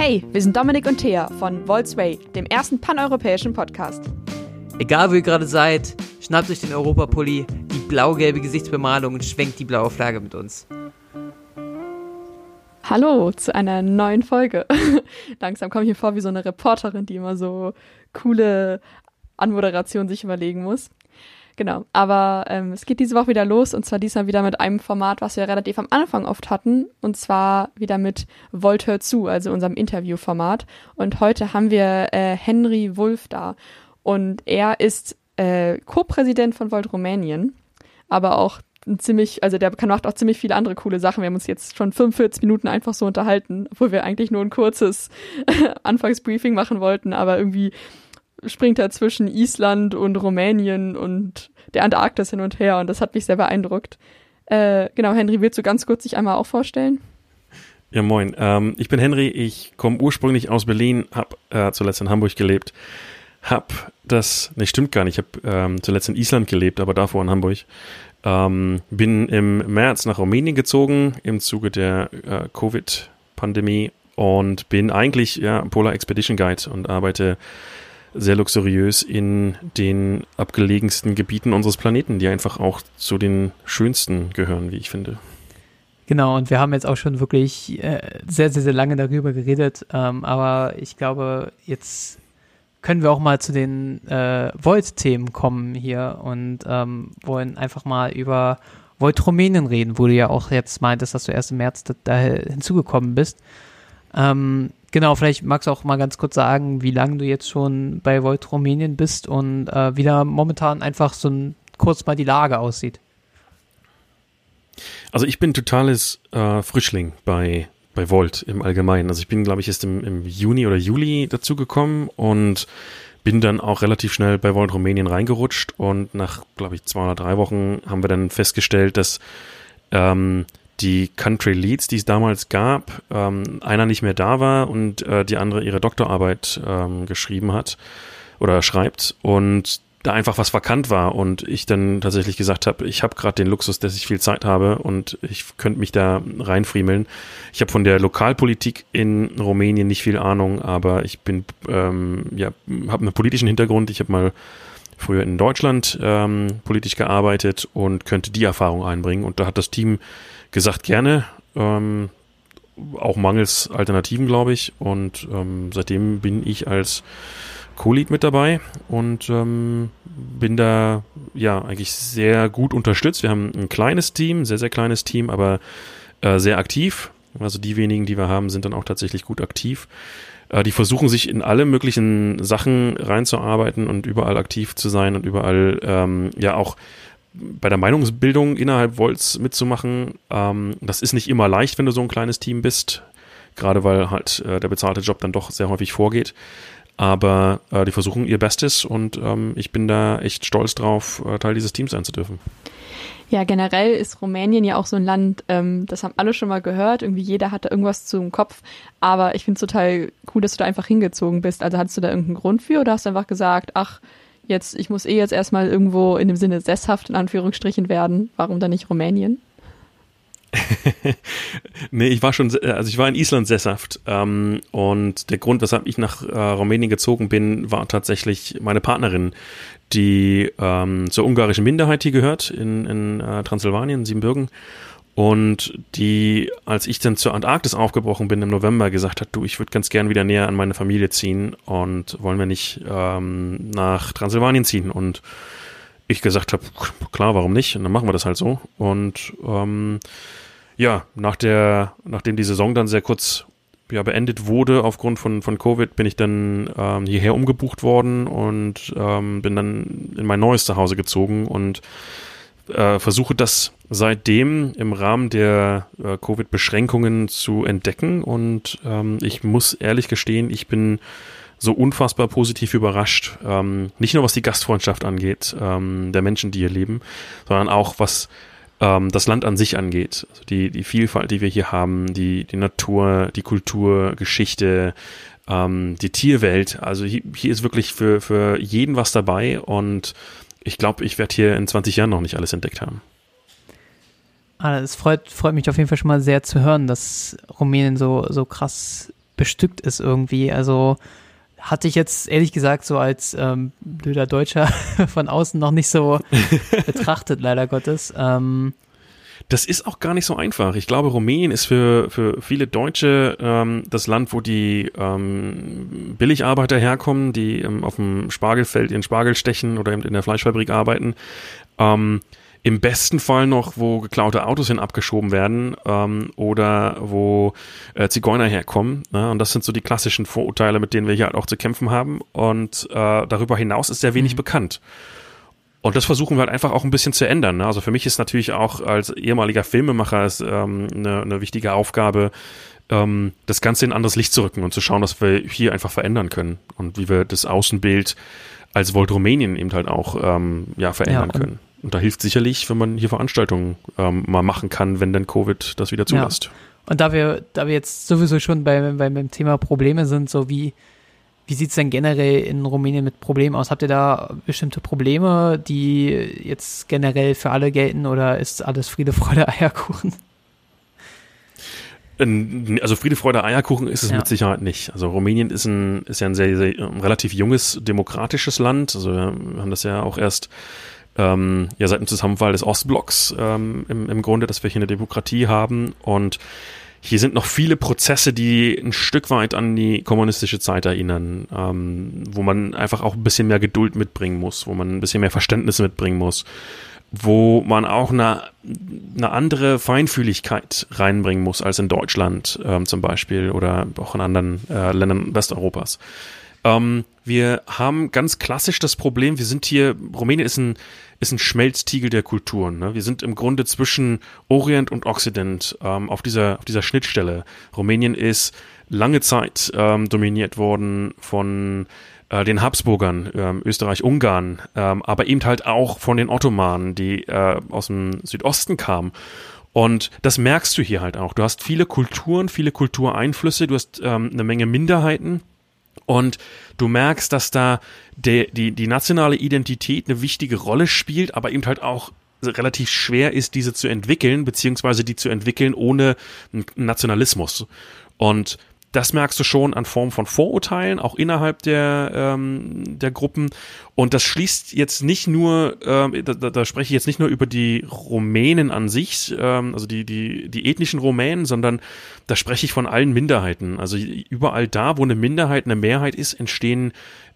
Hey, wir sind Dominik und Thea von Volksway, dem ersten paneuropäischen Podcast. Egal wo ihr gerade seid, schnappt euch den Europapulli, die blau-gelbe Gesichtsbemalung und schwenkt die blaue Flagge mit uns. Hallo zu einer neuen Folge. Langsam komme ich mir vor wie so eine Reporterin, die immer so coole Anmoderationen sich überlegen muss. Genau, aber ähm, es geht diese Woche wieder los und zwar diesmal wieder mit einem Format, was wir relativ am Anfang oft hatten und zwar wieder mit Volt hört zu, also unserem Interviewformat. Und heute haben wir äh, Henry Wulff da und er ist äh, Co-Präsident von Volt Rumänien, aber auch ein ziemlich, also der macht auch ziemlich viele andere coole Sachen. Wir haben uns jetzt schon 45 Minuten einfach so unterhalten, obwohl wir eigentlich nur ein kurzes Anfangsbriefing machen wollten, aber irgendwie springt er zwischen Island und Rumänien und der Antarktis hin und her und das hat mich sehr beeindruckt. Äh, genau, Henry, willst du ganz kurz dich einmal auch vorstellen? Ja, moin. Ähm, ich bin Henry, ich komme ursprünglich aus Berlin, habe äh, zuletzt in Hamburg gelebt, hab das, ne, stimmt gar nicht, ich habe ähm, zuletzt in Island gelebt, aber davor in Hamburg. Ähm, bin im März nach Rumänien gezogen im Zuge der äh, Covid-Pandemie und bin eigentlich ja, Polar Expedition Guide und arbeite sehr luxuriös in den abgelegensten Gebieten unseres Planeten, die einfach auch zu den schönsten gehören, wie ich finde. Genau, und wir haben jetzt auch schon wirklich äh, sehr, sehr, sehr lange darüber geredet, ähm, aber ich glaube, jetzt können wir auch mal zu den äh, Volt-Themen kommen hier und ähm, wollen einfach mal über Volt Rumänien reden, wo du ja auch jetzt meintest, dass du erst im März da, hinzugekommen bist. Ähm, Genau, vielleicht magst du auch mal ganz kurz sagen, wie lange du jetzt schon bei Volt Rumänien bist und äh, wie da momentan einfach so ein, kurz mal die Lage aussieht. Also ich bin totales äh, Frischling bei, bei Volt im Allgemeinen. Also ich bin, glaube ich, erst im, im Juni oder Juli dazugekommen und bin dann auch relativ schnell bei Volt Rumänien reingerutscht und nach, glaube ich, zwei oder drei Wochen haben wir dann festgestellt, dass ähm, die Country Leads, die es damals gab, ähm, einer nicht mehr da war und äh, die andere ihre Doktorarbeit ähm, geschrieben hat oder schreibt und da einfach was verkannt war und ich dann tatsächlich gesagt habe, ich habe gerade den Luxus, dass ich viel Zeit habe und ich könnte mich da reinfriemeln. Ich habe von der Lokalpolitik in Rumänien nicht viel Ahnung, aber ich bin ähm, ja habe einen politischen Hintergrund. Ich habe mal früher in Deutschland ähm, politisch gearbeitet und könnte die Erfahrung einbringen und da hat das Team gesagt, gerne. Ähm, auch mangels Alternativen, glaube ich. Und ähm, seitdem bin ich als Co-Lead mit dabei und ähm, bin da ja eigentlich sehr gut unterstützt. Wir haben ein kleines Team, sehr, sehr kleines Team, aber äh, sehr aktiv. Also die wenigen, die wir haben, sind dann auch tatsächlich gut aktiv. Äh, die versuchen sich in alle möglichen Sachen reinzuarbeiten und überall aktiv zu sein und überall ähm, ja auch bei der Meinungsbildung innerhalb Volts mitzumachen. Ähm, das ist nicht immer leicht, wenn du so ein kleines Team bist, gerade weil halt äh, der bezahlte Job dann doch sehr häufig vorgeht. Aber äh, die versuchen ihr Bestes und ähm, ich bin da echt stolz drauf, äh, Teil dieses Teams sein zu dürfen. Ja, generell ist Rumänien ja auch so ein Land, ähm, das haben alle schon mal gehört. Irgendwie jeder hatte irgendwas zum Kopf. Aber ich finde es total cool, dass du da einfach hingezogen bist. Also hattest du da irgendeinen Grund für oder hast du einfach gesagt, ach, jetzt, ich muss eh jetzt erstmal irgendwo in dem Sinne sesshaft in Anführungsstrichen werden. Warum dann nicht Rumänien? nee, ich war schon, also ich war in Island sesshaft ähm, und der Grund, weshalb ich nach äh, Rumänien gezogen bin, war tatsächlich meine Partnerin, die ähm, zur ungarischen Minderheit hier gehört in, in äh, Transsilvanien, Siebenbürgen und die, als ich dann zur Antarktis aufgebrochen bin im November, gesagt hat, du, ich würde ganz gern wieder näher an meine Familie ziehen und wollen wir nicht ähm, nach Transsilvanien ziehen. Und ich gesagt habe, klar, warum nicht? Und dann machen wir das halt so. Und ähm, ja, nach der, nachdem die Saison dann sehr kurz ja, beendet wurde aufgrund von, von Covid, bin ich dann ähm, hierher umgebucht worden und ähm, bin dann in mein neues Zuhause gezogen und äh, versuche das seitdem im Rahmen der äh, Covid-Beschränkungen zu entdecken und ähm, ich muss ehrlich gestehen, ich bin so unfassbar positiv überrascht, ähm, nicht nur was die Gastfreundschaft angeht, ähm, der Menschen, die hier leben, sondern auch was ähm, das Land an sich angeht. Also die, die Vielfalt, die wir hier haben, die, die Natur, die Kultur, Geschichte, ähm, die Tierwelt. Also hier, hier ist wirklich für, für jeden was dabei und ich glaube, ich werde hier in 20 Jahren noch nicht alles entdeckt haben. Ah, es freut, freut mich auf jeden Fall schon mal sehr zu hören, dass Rumänien so, so krass bestückt ist irgendwie. Also hatte ich jetzt ehrlich gesagt so als ähm, blöder Deutscher von außen noch nicht so betrachtet, leider Gottes. Ähm, das ist auch gar nicht so einfach. Ich glaube, Rumänien ist für, für viele Deutsche ähm, das Land, wo die ähm, Billigarbeiter herkommen, die ähm, auf dem Spargelfeld ihren Spargel stechen oder eben in der Fleischfabrik arbeiten. Ähm, im besten Fall noch, wo geklaute Autos hin abgeschoben werden ähm, oder wo äh, Zigeuner herkommen. Ne? Und das sind so die klassischen Vorurteile, mit denen wir hier halt auch zu kämpfen haben. Und äh, darüber hinaus ist sehr wenig mhm. bekannt. Und das versuchen wir halt einfach auch ein bisschen zu ändern. Ne? Also für mich ist natürlich auch als ehemaliger Filmemacher es, ähm, eine, eine wichtige Aufgabe, ähm, das Ganze in anderes Licht zu rücken und zu schauen, dass wir hier einfach verändern können und wie wir das Außenbild als Volt Rumänien eben halt auch ähm, ja, verändern ja, können. Und da hilft sicherlich, wenn man hier Veranstaltungen ähm, mal machen kann, wenn dann Covid das wieder zulässt. Ja. Und da wir, da wir jetzt sowieso schon bei, bei, beim Thema Probleme sind, so wie, wie sieht es denn generell in Rumänien mit Problemen aus? Habt ihr da bestimmte Probleme, die jetzt generell für alle gelten oder ist alles Friede, Freude, Eierkuchen? Also Friede, Freude, Eierkuchen ist es ja. mit Sicherheit nicht. Also Rumänien ist, ein, ist ja ein sehr, sehr ein relativ junges demokratisches Land. Also wir haben das ja auch erst ähm, ja seit dem Zusammenfall des Ostblocks ähm, im, im Grunde, dass wir hier eine Demokratie haben und hier sind noch viele Prozesse, die ein Stück weit an die kommunistische Zeit erinnern, ähm, wo man einfach auch ein bisschen mehr Geduld mitbringen muss, wo man ein bisschen mehr Verständnis mitbringen muss, wo man auch eine, eine andere Feinfühligkeit reinbringen muss als in Deutschland ähm, zum Beispiel oder auch in anderen äh, Ländern Westeuropas. Ähm, wir haben ganz klassisch das Problem, wir sind hier, Rumänien ist ein, ist ein Schmelztiegel der Kulturen. Ne? Wir sind im Grunde zwischen Orient und Occident ähm, auf, dieser, auf dieser Schnittstelle. Rumänien ist lange Zeit ähm, dominiert worden von äh, den Habsburgern, ähm, Österreich, Ungarn, ähm, aber eben halt auch von den Ottomanen, die äh, aus dem Südosten kamen. Und das merkst du hier halt auch. Du hast viele Kulturen, viele Kultureinflüsse, du hast ähm, eine Menge Minderheiten und du merkst, dass da der, die, die nationale Identität eine wichtige Rolle spielt, aber eben halt auch relativ schwer ist, diese zu entwickeln, beziehungsweise die zu entwickeln ohne Nationalismus. Und das merkst du schon an Form von Vorurteilen, auch innerhalb der, ähm, der Gruppen. Und das schließt jetzt nicht nur, ähm, da, da spreche ich jetzt nicht nur über die Rumänen an sich, ähm, also die, die, die ethnischen Rumänen, sondern da spreche ich von allen Minderheiten. Also überall da, wo eine Minderheit eine Mehrheit ist, entstehen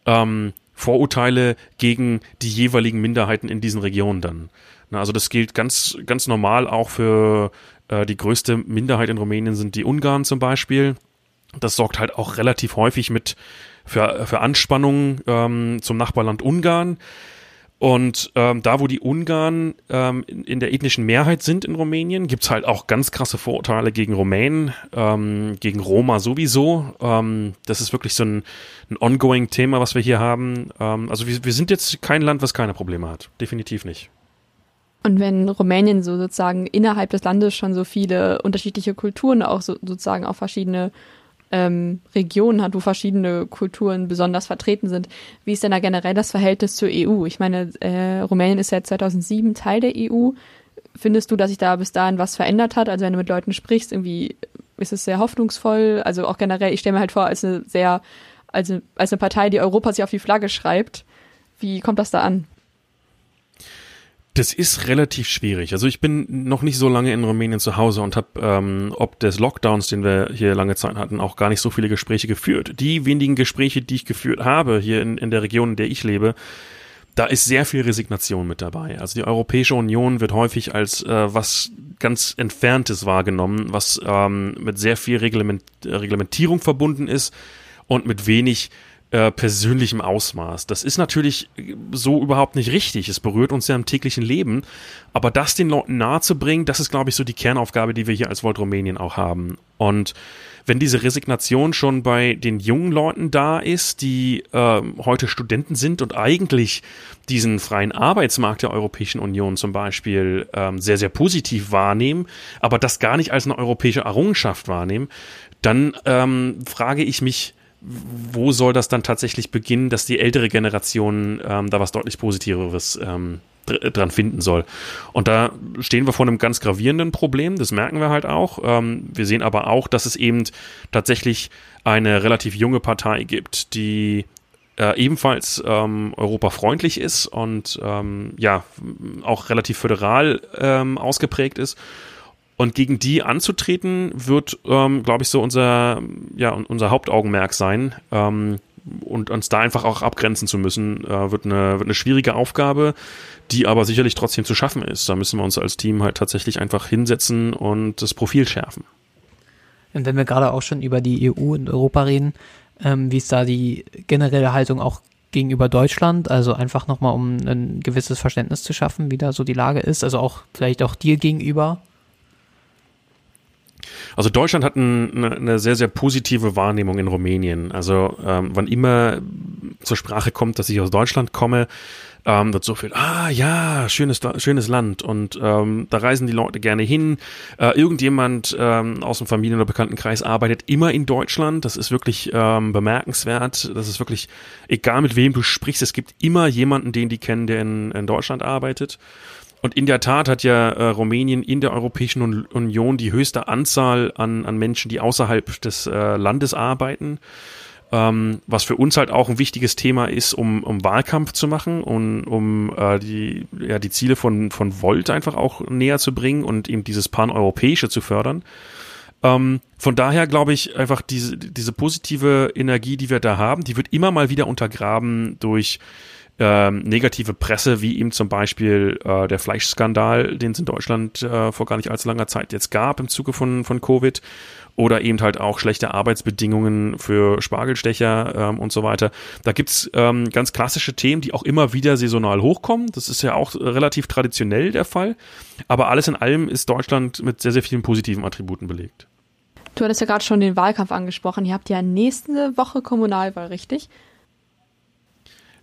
ähm, Vorurteile gegen die jeweiligen Minderheiten in diesen Regionen dann. Na, also das gilt ganz, ganz normal auch für äh, die größte Minderheit in Rumänien sind die Ungarn zum Beispiel das sorgt halt auch relativ häufig mit für, für Anspannungen ähm, zum Nachbarland Ungarn. Und ähm, da, wo die Ungarn ähm, in, der ethnischen Mehrheit sind in Rumänien, gibt's halt auch ganz krasse Vorurteile gegen Rumänen, ähm, gegen Roma sowieso. Ähm, das ist wirklich so ein, ein ongoing Thema, was wir hier haben. Ähm, also wir, wir sind jetzt kein Land, was keine Probleme hat. Definitiv nicht. Und wenn Rumänien so sozusagen innerhalb des Landes schon so viele unterschiedliche Kulturen, auch so, sozusagen auch verschiedene ähm, Regionen hat, wo verschiedene Kulturen besonders vertreten sind. Wie ist denn da generell das Verhältnis zur EU? Ich meine, äh, Rumänien ist ja 2007 Teil der EU. Findest du, dass sich da bis dahin was verändert hat? Also wenn du mit Leuten sprichst, irgendwie ist es sehr hoffnungsvoll. Also auch generell, ich stelle mir halt vor, als eine sehr, also als eine Partei, die Europa sich auf die Flagge schreibt. Wie kommt das da an? Das ist relativ schwierig. Also ich bin noch nicht so lange in Rumänien zu Hause und habe ähm, ob des Lockdowns, den wir hier lange Zeit hatten, auch gar nicht so viele Gespräche geführt. Die wenigen Gespräche, die ich geführt habe hier in, in der Region, in der ich lebe, da ist sehr viel Resignation mit dabei. Also die Europäische Union wird häufig als äh, was ganz Entferntes wahrgenommen, was ähm, mit sehr viel Reglement Reglementierung verbunden ist und mit wenig äh, persönlichem Ausmaß. Das ist natürlich so überhaupt nicht richtig. Es berührt uns ja im täglichen Leben. Aber das den Leuten nahezubringen, das ist, glaube ich, so die Kernaufgabe, die wir hier als Volt Rumänien auch haben. Und wenn diese Resignation schon bei den jungen Leuten da ist, die äh, heute Studenten sind und eigentlich diesen freien Arbeitsmarkt der Europäischen Union zum Beispiel ähm, sehr, sehr positiv wahrnehmen, aber das gar nicht als eine europäische Errungenschaft wahrnehmen, dann ähm, frage ich mich, wo soll das dann tatsächlich beginnen, dass die ältere Generation ähm, da was deutlich Positiveres ähm, dran finden soll. Und da stehen wir vor einem ganz gravierenden Problem, das merken wir halt auch. Ähm, wir sehen aber auch, dass es eben tatsächlich eine relativ junge Partei gibt, die äh, ebenfalls ähm, europafreundlich ist und ähm, ja auch relativ föderal ähm, ausgeprägt ist. Und gegen die anzutreten, wird, ähm, glaube ich, so unser, ja, unser Hauptaugenmerk sein. Ähm, und uns da einfach auch abgrenzen zu müssen, äh, wird, eine, wird eine schwierige Aufgabe, die aber sicherlich trotzdem zu schaffen ist. Da müssen wir uns als Team halt tatsächlich einfach hinsetzen und das Profil schärfen. Und wenn wir gerade auch schon über die EU und Europa reden, ähm, wie ist da die generelle Haltung auch gegenüber Deutschland? Also einfach nochmal, um ein gewisses Verständnis zu schaffen, wie da so die Lage ist. Also auch vielleicht auch dir gegenüber. Also Deutschland hat ein, eine, sehr, sehr positive Wahrnehmung in Rumänien. Also ähm, wann immer zur Sprache kommt, dass ich aus Deutschland komme, ähm, wird so viel, ah ja, schönes, schönes Land und ähm, da reisen die Leute gerne hin. Äh, irgendjemand ähm, aus dem Familien- oder Bekanntenkreis arbeitet immer in Deutschland. Das ist wirklich ähm, bemerkenswert. Das ist wirklich, egal mit wem du sprichst, es gibt immer jemanden, den die kennen, der in, in Deutschland arbeitet. Und in der Tat hat ja äh, Rumänien in der Europäischen Union die höchste Anzahl an, an Menschen, die außerhalb des äh, Landes arbeiten. Ähm, was für uns halt auch ein wichtiges Thema ist, um, um Wahlkampf zu machen und um äh, die, ja, die Ziele von, von Volt einfach auch näher zu bringen und eben dieses Paneuropäische zu fördern. Ähm, von daher glaube ich einfach diese, diese positive Energie, die wir da haben, die wird immer mal wieder untergraben durch ähm, negative Presse, wie eben zum Beispiel äh, der Fleischskandal, den es in Deutschland äh, vor gar nicht allzu langer Zeit jetzt gab im Zuge von, von Covid. Oder eben halt auch schlechte Arbeitsbedingungen für Spargelstecher ähm, und so weiter. Da gibt's ähm, ganz klassische Themen, die auch immer wieder saisonal hochkommen. Das ist ja auch relativ traditionell der Fall. Aber alles in allem ist Deutschland mit sehr, sehr vielen positiven Attributen belegt. Du hattest ja gerade schon den Wahlkampf angesprochen. Ihr habt ja nächste Woche Kommunalwahl, richtig?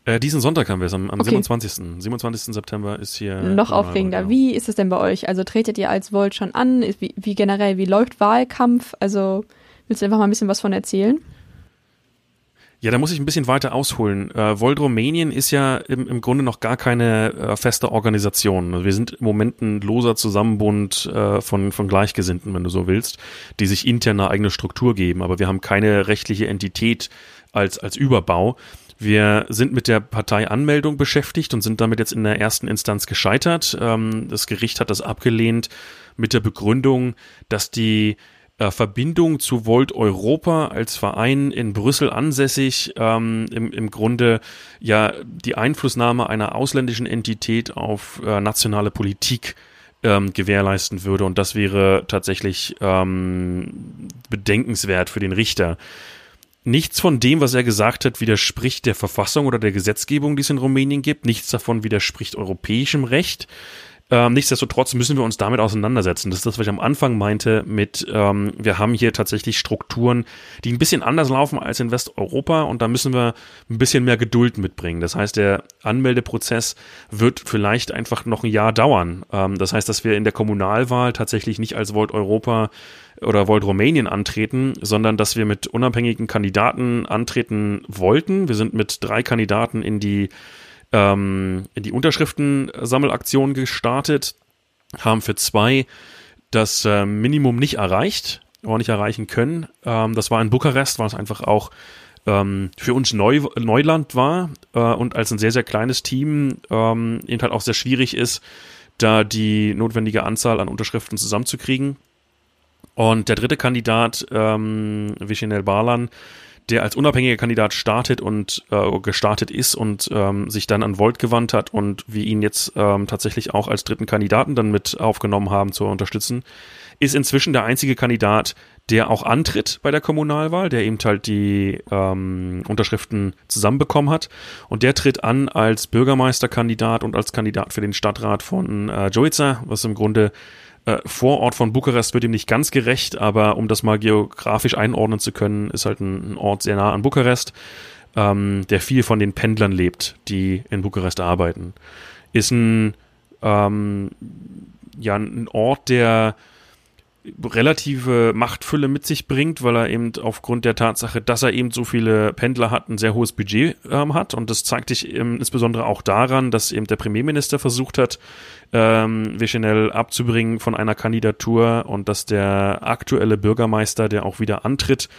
Äh, diesen Sonntag haben wir es, am, am okay. 27. 27. September ist hier. Noch aufregender. Wie ist es denn bei euch? Also tretet ihr als Volt schon an? Wie, wie generell, wie läuft Wahlkampf? Also willst du einfach mal ein bisschen was von erzählen? Ja, da muss ich ein bisschen weiter ausholen. Äh, Volt Rumänien ist ja im, im Grunde noch gar keine äh, feste Organisation. Also wir sind im Moment ein loser Zusammenbund äh, von, von Gleichgesinnten, wenn du so willst, die sich intern eine eigene Struktur geben, aber wir haben keine rechtliche Entität als, als Überbau. Wir sind mit der Parteianmeldung beschäftigt und sind damit jetzt in der ersten Instanz gescheitert. Ähm, das Gericht hat das abgelehnt mit der Begründung, dass die äh, Verbindung zu Volt Europa als Verein in Brüssel ansässig ähm, im, im Grunde ja die Einflussnahme einer ausländischen Entität auf äh, nationale Politik ähm, gewährleisten würde. Und das wäre tatsächlich ähm, bedenkenswert für den Richter. Nichts von dem, was er gesagt hat, widerspricht der Verfassung oder der Gesetzgebung, die es in Rumänien gibt. Nichts davon widerspricht europäischem Recht. Ähm, nichtsdestotrotz müssen wir uns damit auseinandersetzen. Das ist das, was ich am Anfang meinte mit, ähm, wir haben hier tatsächlich Strukturen, die ein bisschen anders laufen als in Westeuropa und da müssen wir ein bisschen mehr Geduld mitbringen. Das heißt, der Anmeldeprozess wird vielleicht einfach noch ein Jahr dauern. Ähm, das heißt, dass wir in der Kommunalwahl tatsächlich nicht als Volt Europa oder Volt Rumänien antreten, sondern dass wir mit unabhängigen Kandidaten antreten wollten. Wir sind mit drei Kandidaten in die ähm, die Unterschriftensammelaktion gestartet, haben für zwei das äh, Minimum nicht erreicht, oder nicht erreichen können. Ähm, das war in Bukarest, weil es einfach auch ähm, für uns Neu Neuland war äh, und als ein sehr, sehr kleines Team ähm, eben halt auch sehr schwierig ist, da die notwendige Anzahl an Unterschriften zusammenzukriegen. Und der dritte Kandidat, ähm, Vishinel Balan, der als unabhängiger Kandidat startet und äh, gestartet ist und ähm, sich dann an Volt gewandt hat und wir ihn jetzt ähm, tatsächlich auch als dritten Kandidaten dann mit aufgenommen haben zu unterstützen, ist inzwischen der einzige Kandidat, der auch antritt bei der Kommunalwahl, der eben halt die ähm, Unterschriften zusammenbekommen hat. Und der tritt an als Bürgermeisterkandidat und als Kandidat für den Stadtrat von äh, Joica, was im Grunde äh, Vorort von Bukarest wird ihm nicht ganz gerecht, aber um das mal geografisch einordnen zu können, ist halt ein, ein Ort sehr nah an Bukarest, ähm, der viel von den Pendlern lebt, die in Bukarest arbeiten. Ist ein, ähm, ja, ein Ort, der relative Machtfülle mit sich bringt, weil er eben aufgrund der Tatsache, dass er eben so viele Pendler hat, ein sehr hohes Budget ähm, hat. Und das zeigt sich ähm, insbesondere auch daran, dass eben der Premierminister versucht hat, ähm, Vichenel abzubringen von einer Kandidatur und dass der aktuelle Bürgermeister, der auch wieder antritt,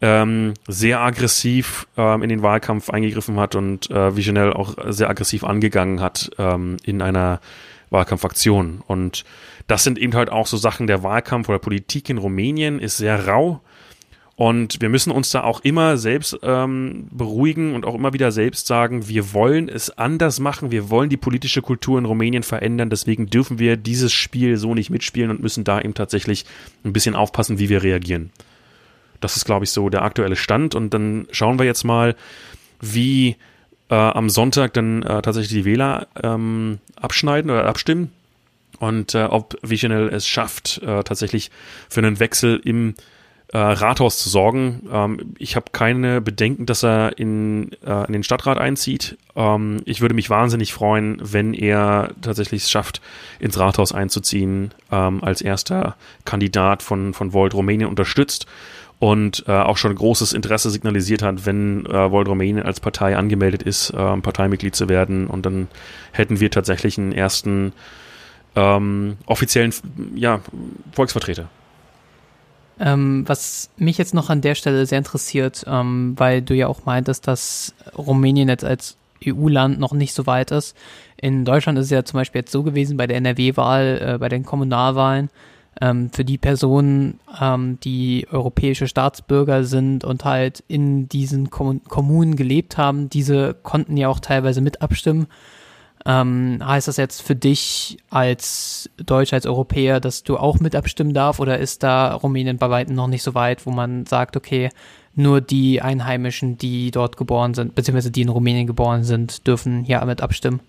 ähm, sehr aggressiv ähm, in den Wahlkampf eingegriffen hat und äh, Vichenel auch sehr aggressiv angegangen hat ähm, in einer Wahlkampfaktion. Und das sind eben halt auch so Sachen, der Wahlkampf oder Politik in Rumänien ist sehr rau. Und wir müssen uns da auch immer selbst ähm, beruhigen und auch immer wieder selbst sagen, wir wollen es anders machen, wir wollen die politische Kultur in Rumänien verändern, deswegen dürfen wir dieses Spiel so nicht mitspielen und müssen da eben tatsächlich ein bisschen aufpassen, wie wir reagieren. Das ist, glaube ich, so der aktuelle Stand. Und dann schauen wir jetzt mal, wie äh, am Sonntag dann äh, tatsächlich die Wähler ähm, abschneiden oder abstimmen und äh, ob Visional es schafft, äh, tatsächlich für einen Wechsel im äh, Rathaus zu sorgen. Ähm, ich habe keine Bedenken, dass er in, äh, in den Stadtrat einzieht. Ähm, ich würde mich wahnsinnig freuen, wenn er tatsächlich es schafft, ins Rathaus einzuziehen, ähm, als erster Kandidat von, von Volt Rumänien unterstützt und äh, auch schon großes Interesse signalisiert hat, wenn äh, Volt Rumänien als Partei angemeldet ist, äh, Parteimitglied zu werden. Und dann hätten wir tatsächlich einen ersten ähm, offiziellen ja, Volksvertreter. Ähm, was mich jetzt noch an der Stelle sehr interessiert, ähm, weil du ja auch meintest, dass Rumänien jetzt als EU-Land noch nicht so weit ist. In Deutschland ist es ja zum Beispiel jetzt so gewesen bei der NRW-Wahl, äh, bei den Kommunalwahlen, ähm, für die Personen, ähm, die europäische Staatsbürger sind und halt in diesen Kom Kommunen gelebt haben, diese konnten ja auch teilweise mit abstimmen. Ähm, heißt das jetzt für dich als Deutscher, als Europäer, dass du auch mit abstimmen darfst oder ist da Rumänien bei weitem noch nicht so weit, wo man sagt, okay, nur die Einheimischen, die dort geboren sind, beziehungsweise die in Rumänien geboren sind, dürfen hier mit abstimmen?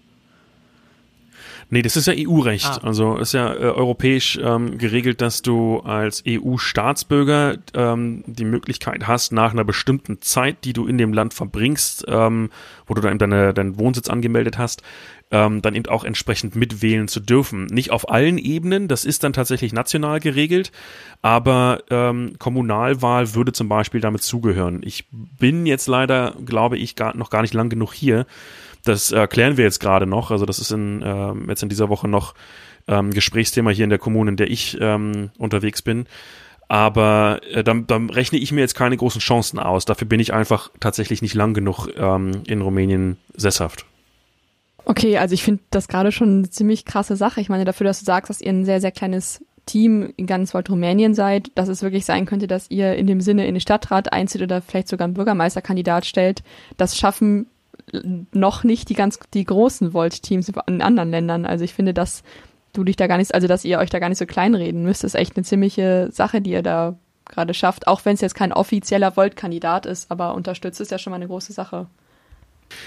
Nee, das ist ja EU-Recht. Ah. Also ist ja äh, europäisch ähm, geregelt, dass du als EU-Staatsbürger ähm, die Möglichkeit hast, nach einer bestimmten Zeit, die du in dem Land verbringst, ähm, wo du dann deine, deinen Wohnsitz angemeldet hast, ähm, dann eben auch entsprechend mitwählen zu dürfen. Nicht auf allen Ebenen, das ist dann tatsächlich national geregelt, aber ähm, Kommunalwahl würde zum Beispiel damit zugehören. Ich bin jetzt leider, glaube ich, gar, noch gar nicht lang genug hier, das erklären wir jetzt gerade noch. Also das ist in, äh, jetzt in dieser Woche noch ähm, Gesprächsthema hier in der Kommune, in der ich ähm, unterwegs bin. Aber äh, dann, dann rechne ich mir jetzt keine großen Chancen aus. Dafür bin ich einfach tatsächlich nicht lang genug ähm, in Rumänien sesshaft. Okay, also ich finde das gerade schon eine ziemlich krasse Sache. Ich meine, dafür, dass du sagst, dass ihr ein sehr, sehr kleines Team in ganz Wald Rumänien seid, dass es wirklich sein könnte, dass ihr in dem Sinne in den Stadtrat einzieht oder vielleicht sogar einen Bürgermeisterkandidat stellt. Das schaffen noch nicht die ganz die großen Volt-Teams in anderen Ländern. Also ich finde, dass du dich da gar nicht, also dass ihr euch da gar nicht so kleinreden müsst, ist echt eine ziemliche Sache, die ihr da gerade schafft, auch wenn es jetzt kein offizieller Volt-Kandidat ist, aber unterstützt ist ja schon mal eine große Sache.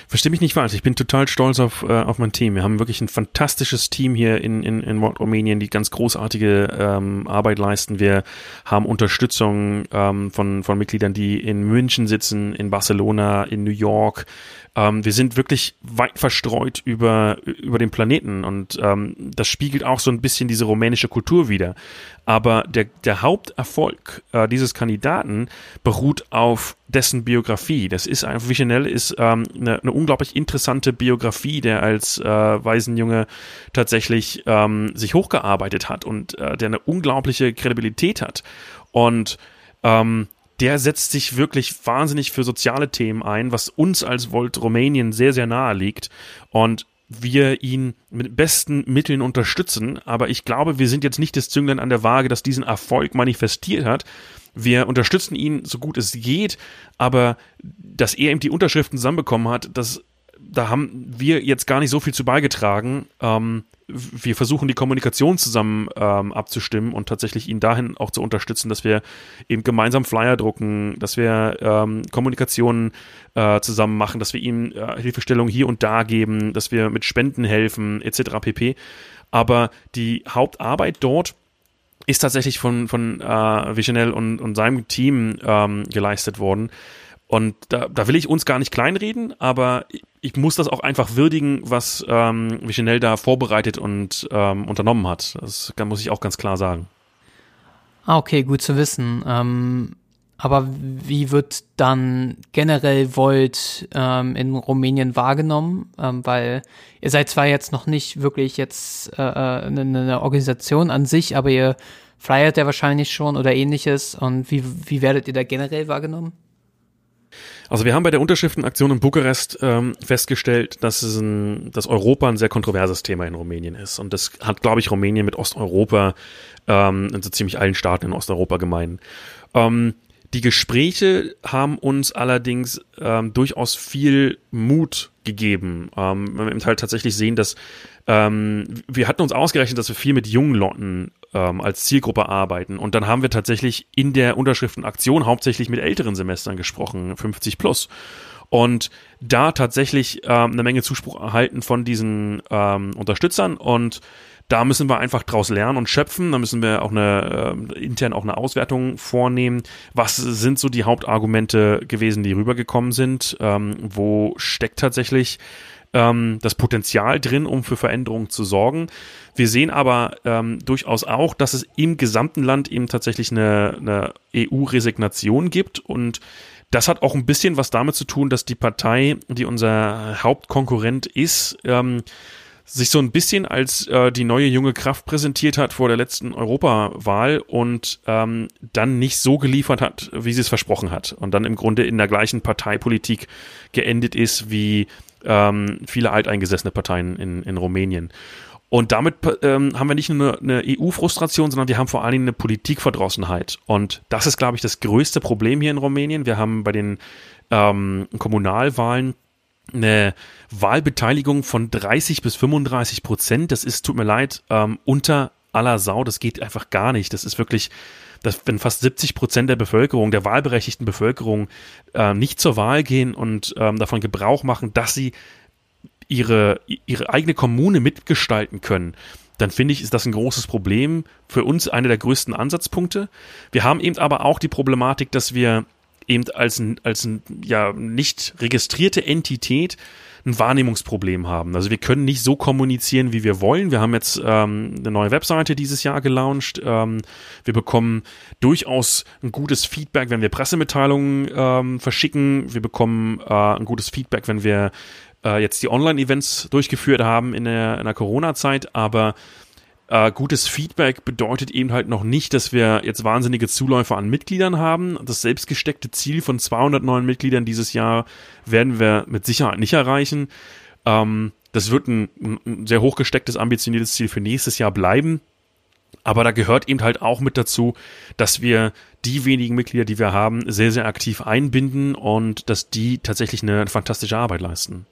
Verstehe mich nicht falsch, ich bin total stolz auf, äh, auf mein Team. Wir haben wirklich ein fantastisches Team hier in, in, in Rumänien, die ganz großartige ähm, Arbeit leisten. Wir haben Unterstützung ähm, von, von Mitgliedern, die in München sitzen, in Barcelona, in New York, ähm, wir sind wirklich weit verstreut über, über den Planeten und ähm, das spiegelt auch so ein bisschen diese rumänische Kultur wider. Aber der, der Haupterfolg äh, dieses Kandidaten beruht auf dessen Biografie. Das ist einfach, Vichinell ist ähm, eine, eine unglaublich interessante Biografie, der als äh, Waisenjunge tatsächlich ähm, sich hochgearbeitet hat und äh, der eine unglaubliche Kredibilität hat. Und ähm, der setzt sich wirklich wahnsinnig für soziale Themen ein, was uns als Volt Rumänien sehr, sehr nahe liegt. Und wir ihn mit besten Mitteln unterstützen. Aber ich glaube, wir sind jetzt nicht das Zünglein an der Waage, das diesen Erfolg manifestiert hat. Wir unterstützen ihn so gut es geht, aber dass er eben die Unterschriften zusammenbekommen hat, das da haben wir jetzt gar nicht so viel zu beigetragen. Ähm, wir versuchen die Kommunikation zusammen ähm, abzustimmen und tatsächlich ihn dahin auch zu unterstützen, dass wir eben gemeinsam Flyer drucken, dass wir ähm, Kommunikationen äh, zusammen machen, dass wir ihm äh, Hilfestellung hier und da geben, dass wir mit Spenden helfen, etc. pp. Aber die Hauptarbeit dort ist tatsächlich von, von äh, Visionel und, und seinem Team ähm, geleistet worden. Und da, da will ich uns gar nicht kleinreden, aber ich muss das auch einfach würdigen, was ähm, Vichinel da vorbereitet und ähm, unternommen hat. Das muss ich auch ganz klar sagen. Ah, okay, gut zu wissen. Ähm, aber wie wird dann generell Volt ähm, in Rumänien wahrgenommen? Ähm, weil ihr seid zwar jetzt noch nicht wirklich jetzt äh, äh eine, eine Organisation an sich, aber ihr flyert ja wahrscheinlich schon oder ähnliches. Und wie, wie werdet ihr da generell wahrgenommen? Also wir haben bei der Unterschriftenaktion in Bukarest ähm, festgestellt, dass, es ein, dass Europa ein sehr kontroverses Thema in Rumänien ist. Und das hat, glaube ich, Rumänien mit Osteuropa, ähm, in so ziemlich allen Staaten in Osteuropa gemein. Ähm, die Gespräche haben uns allerdings ähm, durchaus viel Mut gegeben. Ähm, wir halt tatsächlich sehen, dass ähm, wir hatten uns ausgerechnet, dass wir viel mit jungen Leuten ähm, als Zielgruppe arbeiten. Und dann haben wir tatsächlich in der Unterschriftenaktion hauptsächlich mit älteren Semestern gesprochen, 50 plus. Und da tatsächlich ähm, eine Menge Zuspruch erhalten von diesen ähm, Unterstützern und da müssen wir einfach draus lernen und schöpfen. Da müssen wir auch eine äh, intern auch eine Auswertung vornehmen. Was sind so die Hauptargumente gewesen, die rübergekommen sind? Ähm, wo steckt tatsächlich ähm, das Potenzial drin, um für Veränderungen zu sorgen? Wir sehen aber ähm, durchaus auch, dass es im gesamten Land eben tatsächlich eine, eine EU-Resignation gibt und das hat auch ein bisschen was damit zu tun, dass die Partei, die unser Hauptkonkurrent ist, ähm, sich so ein bisschen als äh, die neue junge Kraft präsentiert hat vor der letzten Europawahl und ähm, dann nicht so geliefert hat, wie sie es versprochen hat. Und dann im Grunde in der gleichen Parteipolitik geendet ist wie ähm, viele alteingesessene Parteien in, in Rumänien. Und damit ähm, haben wir nicht nur eine, EU-Frustration, sondern wir haben vor allen Dingen eine Politikverdrossenheit. Und das ist, glaube ich, das größte Problem hier in Rumänien. Wir haben bei den ähm, Kommunalwahlen eine Wahlbeteiligung von 30 bis 35 Prozent. Das ist, tut mir leid, ähm, unter aller Sau. Das geht einfach gar nicht. Das ist wirklich, dass wenn fast 70 Prozent der Bevölkerung, der wahlberechtigten Bevölkerung, äh, nicht zur Wahl gehen und ähm, davon Gebrauch machen, dass sie ihre, ihre eigene Kommune mitgestalten können, dann finde ich, ist das ein großes Problem. Für uns einer der größten Ansatzpunkte. Wir haben eben aber auch die Problematik, dass wir eben als, als ja, nicht registrierte Entität ein Wahrnehmungsproblem haben. Also wir können nicht so kommunizieren, wie wir wollen. Wir haben jetzt ähm, eine neue Webseite dieses Jahr gelauncht. Ähm, wir bekommen durchaus ein gutes Feedback, wenn wir Pressemitteilungen ähm, verschicken. Wir bekommen äh, ein gutes Feedback, wenn wir äh, jetzt die Online-Events durchgeführt haben in der, in der Corona-Zeit. Aber äh, gutes Feedback bedeutet eben halt noch nicht, dass wir jetzt wahnsinnige Zuläufe an Mitgliedern haben. Das selbstgesteckte Ziel von 200 neuen Mitgliedern dieses Jahr werden wir mit Sicherheit nicht erreichen. Ähm, das wird ein, ein sehr hochgestecktes, ambitioniertes Ziel für nächstes Jahr bleiben. Aber da gehört eben halt auch mit dazu, dass wir die wenigen Mitglieder, die wir haben, sehr, sehr aktiv einbinden und dass die tatsächlich eine fantastische Arbeit leisten.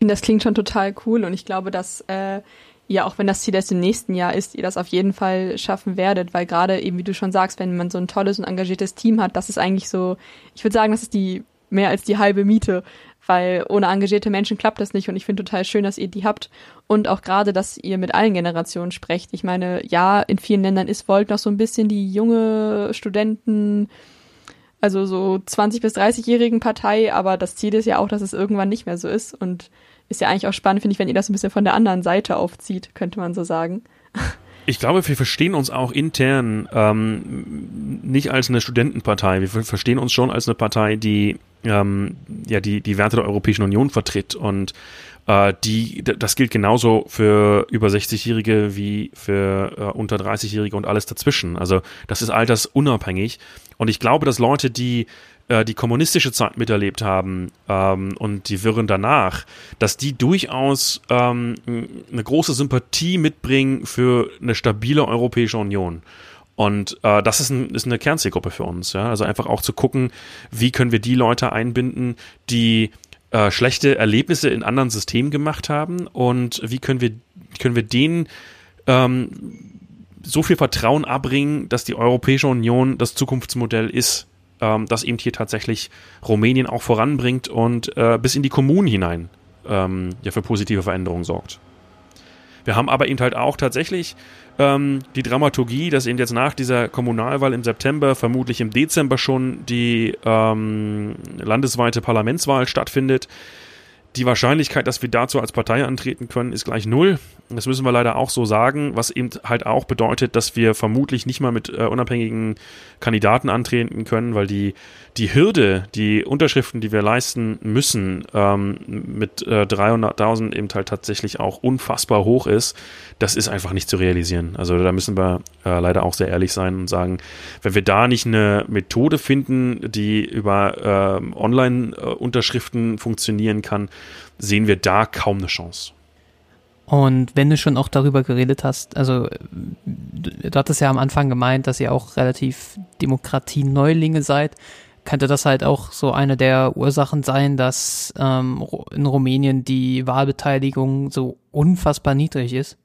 Das klingt schon total cool und ich glaube, dass äh, ja, auch wenn das Ziel erst im nächsten Jahr ist, ihr das auf jeden Fall schaffen werdet, weil gerade eben, wie du schon sagst, wenn man so ein tolles und engagiertes Team hat, das ist eigentlich so, ich würde sagen, das ist die mehr als die halbe Miete, weil ohne engagierte Menschen klappt das nicht und ich finde total schön, dass ihr die habt und auch gerade, dass ihr mit allen Generationen sprecht. Ich meine, ja, in vielen Ländern ist Volt noch so ein bisschen die junge Studenten, also so 20 bis 30-jährigen Partei, aber das Ziel ist ja auch, dass es irgendwann nicht mehr so ist und ist ja eigentlich auch spannend, finde ich, wenn ihr das ein bisschen von der anderen Seite aufzieht, könnte man so sagen. Ich glaube, wir verstehen uns auch intern ähm, nicht als eine Studentenpartei. Wir verstehen uns schon als eine Partei, die ähm, ja die die Werte der Europäischen Union vertritt und äh, die das gilt genauso für über 60-Jährige wie für äh, unter 30-Jährige und alles dazwischen. Also das ist altersunabhängig und ich glaube, dass Leute, die äh, die kommunistische Zeit miterlebt haben ähm, und die Wirren danach, dass die durchaus ähm, eine große Sympathie mitbringen für eine stabile Europäische Union. Und äh, das ist, ein, ist eine Kernzielgruppe für uns. Ja? Also einfach auch zu gucken, wie können wir die Leute einbinden, die äh, schlechte Erlebnisse in anderen Systemen gemacht haben und wie können wir, können wir denen ähm, so viel Vertrauen abbringen, dass die Europäische Union das Zukunftsmodell ist ähm, das eben hier tatsächlich Rumänien auch voranbringt und äh, bis in die Kommunen hinein ähm, ja für positive Veränderungen sorgt. Wir haben aber eben halt auch tatsächlich ähm, die Dramaturgie, dass eben jetzt nach dieser Kommunalwahl im September, vermutlich im Dezember schon die ähm, landesweite Parlamentswahl stattfindet. Die Wahrscheinlichkeit, dass wir dazu als Partei antreten können, ist gleich null. Das müssen wir leider auch so sagen, was eben halt auch bedeutet, dass wir vermutlich nicht mal mit äh, unabhängigen Kandidaten antreten können, weil die, die Hürde, die Unterschriften, die wir leisten müssen, ähm, mit äh, 300.000 eben halt tatsächlich auch unfassbar hoch ist. Das ist einfach nicht zu realisieren. Also da müssen wir äh, leider auch sehr ehrlich sein und sagen, wenn wir da nicht eine Methode finden, die über äh, Online-Unterschriften funktionieren kann, sehen wir da kaum eine Chance. Und wenn du schon auch darüber geredet hast, also du, hattest ja am Anfang gemeint, dass ihr auch relativ Demokratie-Neulinge seid, könnte das halt auch so eine der Ursachen sein, dass ähm, in Rumänien die Wahlbeteiligung so unfassbar niedrig ist?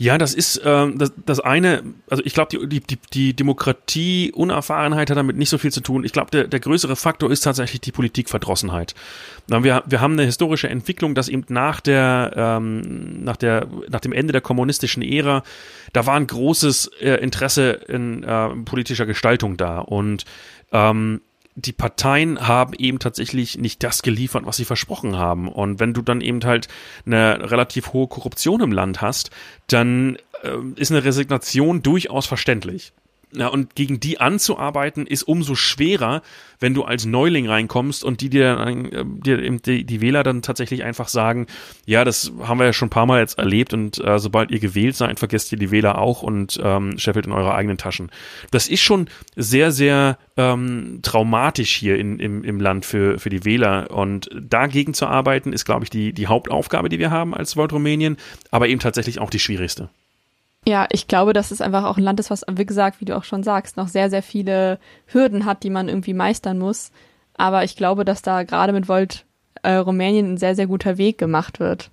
Ja, das ist ähm, das, das eine, also ich glaube, die, die, die Demokratie-Unerfahrenheit hat damit nicht so viel zu tun. Ich glaube, der, der größere Faktor ist tatsächlich die Politikverdrossenheit. Wir, wir haben eine historische Entwicklung, dass eben nach der, ähm, nach der, nach dem Ende der kommunistischen Ära, da war ein großes äh, Interesse in äh, politischer Gestaltung da. Und ähm, die Parteien haben eben tatsächlich nicht das geliefert, was sie versprochen haben. Und wenn du dann eben halt eine relativ hohe Korruption im Land hast, dann äh, ist eine Resignation durchaus verständlich. Ja, und gegen die anzuarbeiten ist umso schwerer, wenn du als Neuling reinkommst und die dir, äh, dir die, die Wähler dann tatsächlich einfach sagen, ja, das haben wir ja schon ein paar Mal jetzt erlebt und äh, sobald ihr gewählt seid, vergesst ihr die Wähler auch und ähm, scheffelt in eure eigenen Taschen. Das ist schon sehr, sehr ähm, traumatisch hier in, im, im Land für, für die Wähler und dagegen zu arbeiten ist, glaube ich, die, die Hauptaufgabe, die wir haben als Volt Rumänien, aber eben tatsächlich auch die schwierigste. Ja, ich glaube, dass es einfach auch ein Land ist, was, wie gesagt, wie du auch schon sagst, noch sehr, sehr viele Hürden hat, die man irgendwie meistern muss. Aber ich glaube, dass da gerade mit Volt äh, Rumänien ein sehr, sehr guter Weg gemacht wird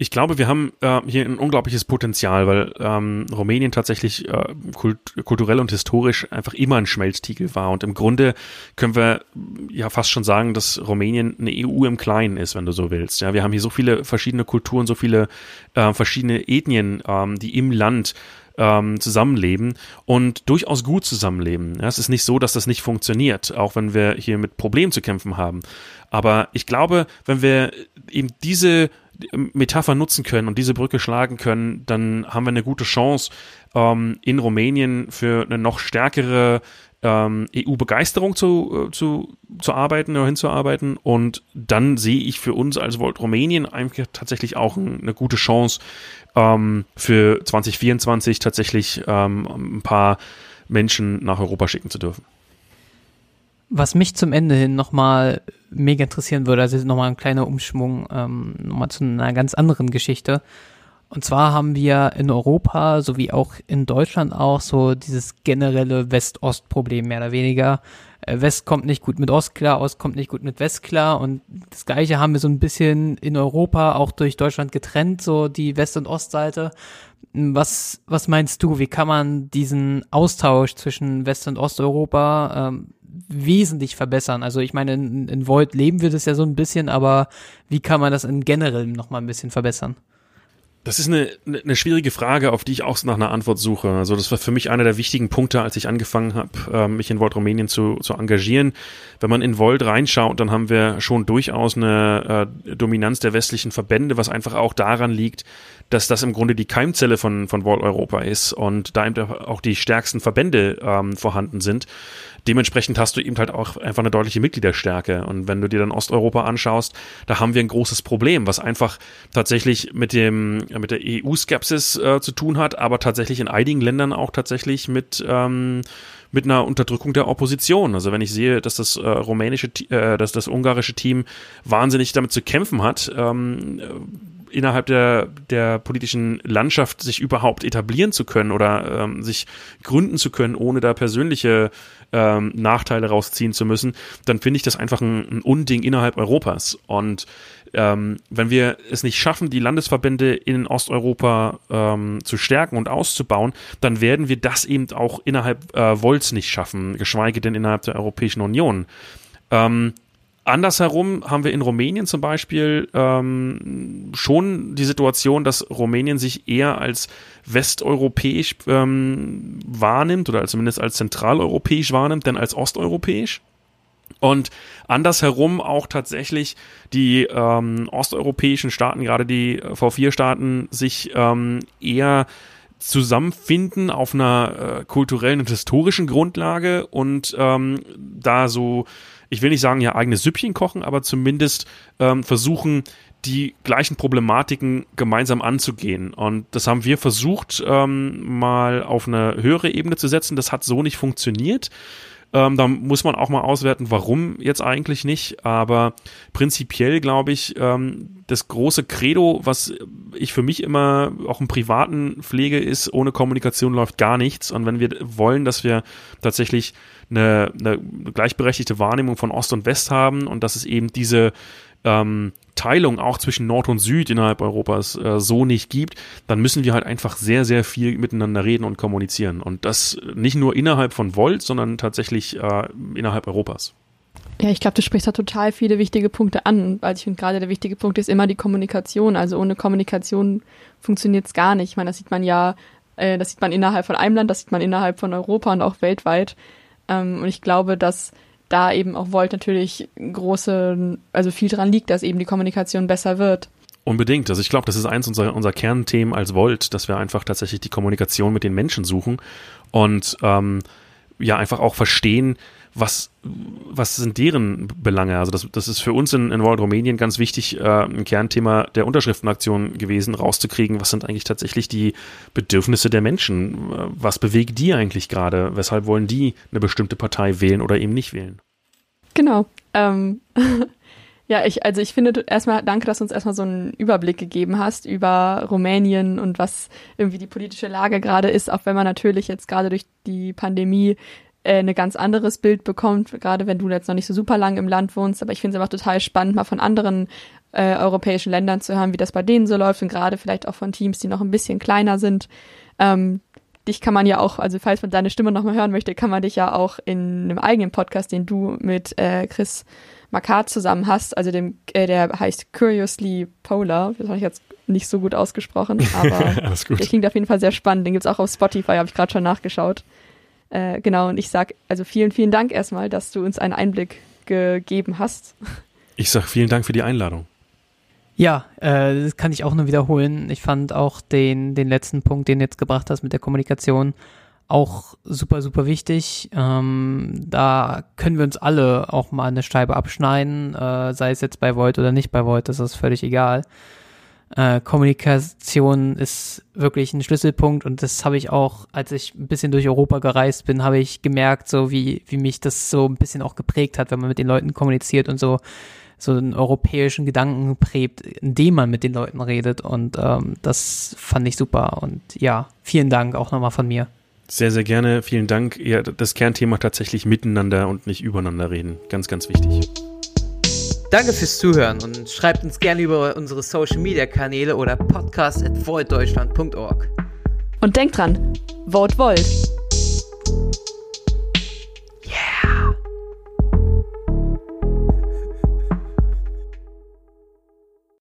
ich glaube, wir haben äh, hier ein unglaubliches Potenzial, weil ähm, Rumänien tatsächlich äh, kult kulturell und historisch einfach immer ein Schmelztiegel war. Und im Grunde können wir ja fast schon sagen, dass Rumänien eine EU im Kleinen ist, wenn du so willst. Ja, wir haben hier so viele verschiedene Kulturen, so viele äh, verschiedene Ethnien, ähm, die im Land ähm, zusammenleben und durchaus gut zusammenleben. Ja, es ist nicht so, dass das nicht funktioniert, auch wenn wir hier mit Problemen zu kämpfen haben. Aber ich glaube, wenn wir eben diese Metapher nutzen können und diese Brücke schlagen können, dann haben wir eine gute Chance, ähm, in Rumänien für eine noch stärkere ähm, EU-Begeisterung zu, äh, zu, zu arbeiten oder hinzuarbeiten. Und dann sehe ich für uns als Volt Rumänien eigentlich tatsächlich auch eine gute Chance, ähm, für 2024 tatsächlich ähm, ein paar Menschen nach Europa schicken zu dürfen. Was mich zum Ende hin nochmal mega interessieren würde, also nochmal ein kleiner Umschwung, ähm, nochmal zu einer ganz anderen Geschichte. Und zwar haben wir in Europa sowie auch in Deutschland auch so dieses generelle West-Ost-Problem mehr oder weniger. Äh, West kommt nicht gut mit Ost klar, Ost kommt nicht gut mit West klar und das gleiche haben wir so ein bisschen in Europa auch durch Deutschland getrennt, so die West- und Ostseite. Was, was meinst du, wie kann man diesen Austausch zwischen West- und Osteuropa ähm, wesentlich verbessern. Also ich meine, in, in Void leben wir das ja so ein bisschen, aber wie kann man das in generell noch mal ein bisschen verbessern? Das ist eine, eine schwierige Frage, auf die ich auch nach einer Antwort suche. Also das war für mich einer der wichtigen Punkte, als ich angefangen habe, ähm, mich in Volt Rumänien zu, zu engagieren. Wenn man in Volt reinschaut, dann haben wir schon durchaus eine äh, Dominanz der westlichen Verbände, was einfach auch daran liegt, dass das im Grunde die Keimzelle von, von Volt Europa ist und da eben auch die stärksten Verbände ähm, vorhanden sind dementsprechend hast du eben halt auch einfach eine deutliche Mitgliederstärke. Und wenn du dir dann Osteuropa anschaust, da haben wir ein großes Problem, was einfach tatsächlich mit dem, mit der EU-Skepsis äh, zu tun hat, aber tatsächlich in einigen Ländern auch tatsächlich mit, ähm, mit einer Unterdrückung der Opposition. Also wenn ich sehe, dass das äh, rumänische, äh, dass das ungarische Team wahnsinnig damit zu kämpfen hat, ähm, innerhalb der, der politischen Landschaft sich überhaupt etablieren zu können oder ähm, sich gründen zu können, ohne da persönliche ähm, Nachteile rausziehen zu müssen, dann finde ich das einfach ein, ein Unding innerhalb Europas. Und ähm, wenn wir es nicht schaffen, die Landesverbände in Osteuropa ähm, zu stärken und auszubauen, dann werden wir das eben auch innerhalb äh, Volts nicht schaffen, geschweige denn innerhalb der Europäischen Union. Ähm, Andersherum haben wir in Rumänien zum Beispiel ähm, schon die Situation, dass Rumänien sich eher als westeuropäisch ähm, wahrnimmt oder zumindest als zentraleuropäisch wahrnimmt, denn als osteuropäisch. Und andersherum auch tatsächlich die ähm, osteuropäischen Staaten, gerade die V4-Staaten, sich ähm, eher zusammenfinden auf einer äh, kulturellen und historischen Grundlage und ähm, da so, ich will nicht sagen, ja eigene Süppchen kochen, aber zumindest ähm, versuchen, die gleichen Problematiken gemeinsam anzugehen. Und das haben wir versucht, ähm, mal auf eine höhere Ebene zu setzen. Das hat so nicht funktioniert. Ähm, da muss man auch mal auswerten, warum jetzt eigentlich nicht. Aber prinzipiell glaube ich, ähm, das große Credo, was ich für mich immer auch im Privaten pflege, ist, ohne Kommunikation läuft gar nichts. Und wenn wir wollen, dass wir tatsächlich eine, eine gleichberechtigte Wahrnehmung von Ost und West haben und dass es eben diese ähm, Teilung auch zwischen Nord und Süd innerhalb Europas äh, so nicht gibt, dann müssen wir halt einfach sehr, sehr viel miteinander reden und kommunizieren. Und das nicht nur innerhalb von Volt, sondern tatsächlich äh, innerhalb Europas. Ja, ich glaube, du sprichst da total viele wichtige Punkte an, weil ich finde gerade der wichtige Punkt ist immer die Kommunikation. Also ohne Kommunikation funktioniert es gar nicht. Ich meine, das sieht man ja, äh, das sieht man innerhalb von einem Land, das sieht man innerhalb von Europa und auch weltweit. Ähm, und ich glaube, dass da eben auch Volt natürlich große, also viel dran liegt, dass eben die Kommunikation besser wird. Unbedingt. Also ich glaube, das ist eins unserer, unserer Kernthemen als Volt, dass wir einfach tatsächlich die Kommunikation mit den Menschen suchen und ähm, ja einfach auch verstehen, was, was sind deren Belange? Also das, das ist für uns in, in World Rumänien ganz wichtig, äh, ein Kernthema der Unterschriftenaktion gewesen, rauszukriegen, was sind eigentlich tatsächlich die Bedürfnisse der Menschen? Was bewegt die eigentlich gerade? Weshalb wollen die eine bestimmte Partei wählen oder eben nicht wählen? Genau. Ähm, ja, ich, also ich finde erstmal, danke, dass du uns erstmal so einen Überblick gegeben hast über Rumänien und was irgendwie die politische Lage gerade ist, auch wenn man natürlich jetzt gerade durch die Pandemie äh, ein ganz anderes Bild bekommt, gerade wenn du jetzt noch nicht so super lang im Land wohnst. Aber ich finde es einfach total spannend, mal von anderen äh, europäischen Ländern zu hören, wie das bei denen so läuft und gerade vielleicht auch von Teams, die noch ein bisschen kleiner sind. Ähm, dich kann man ja auch, also falls man deine Stimme nochmal hören möchte, kann man dich ja auch in einem eigenen Podcast, den du mit äh, Chris Makar zusammen hast, also dem, äh, der heißt Curiously Polar, das habe ich jetzt nicht so gut ausgesprochen, aber der klingt auf jeden Fall sehr spannend. Den gibt's auch auf Spotify, habe ich gerade schon nachgeschaut. Äh, genau, und ich sag also vielen, vielen Dank erstmal, dass du uns einen Einblick gegeben hast. Ich sag vielen Dank für die Einladung. Ja, äh, das kann ich auch nur wiederholen. Ich fand auch den, den letzten Punkt, den du jetzt gebracht hast mit der Kommunikation, auch super, super wichtig. Ähm, da können wir uns alle auch mal eine Scheibe abschneiden, äh, sei es jetzt bei Void oder nicht bei Void, das ist völlig egal äh, Kommunikation ist wirklich ein Schlüsselpunkt und das habe ich auch, als ich ein bisschen durch Europa gereist bin, habe ich gemerkt, so wie, wie mich das so ein bisschen auch geprägt hat, wenn man mit den Leuten kommuniziert und so so einen europäischen Gedanken prägt, indem man mit den Leuten redet und ähm, das fand ich super und ja, vielen Dank auch nochmal von mir. Sehr, sehr gerne, vielen Dank. Ja, das Kernthema tatsächlich miteinander und nicht übereinander reden. Ganz, ganz wichtig. Danke fürs Zuhören und schreibt uns gerne über unsere Social Media Kanäle oder podcast at voiddeutschland.org. Und denkt dran, vote Volt.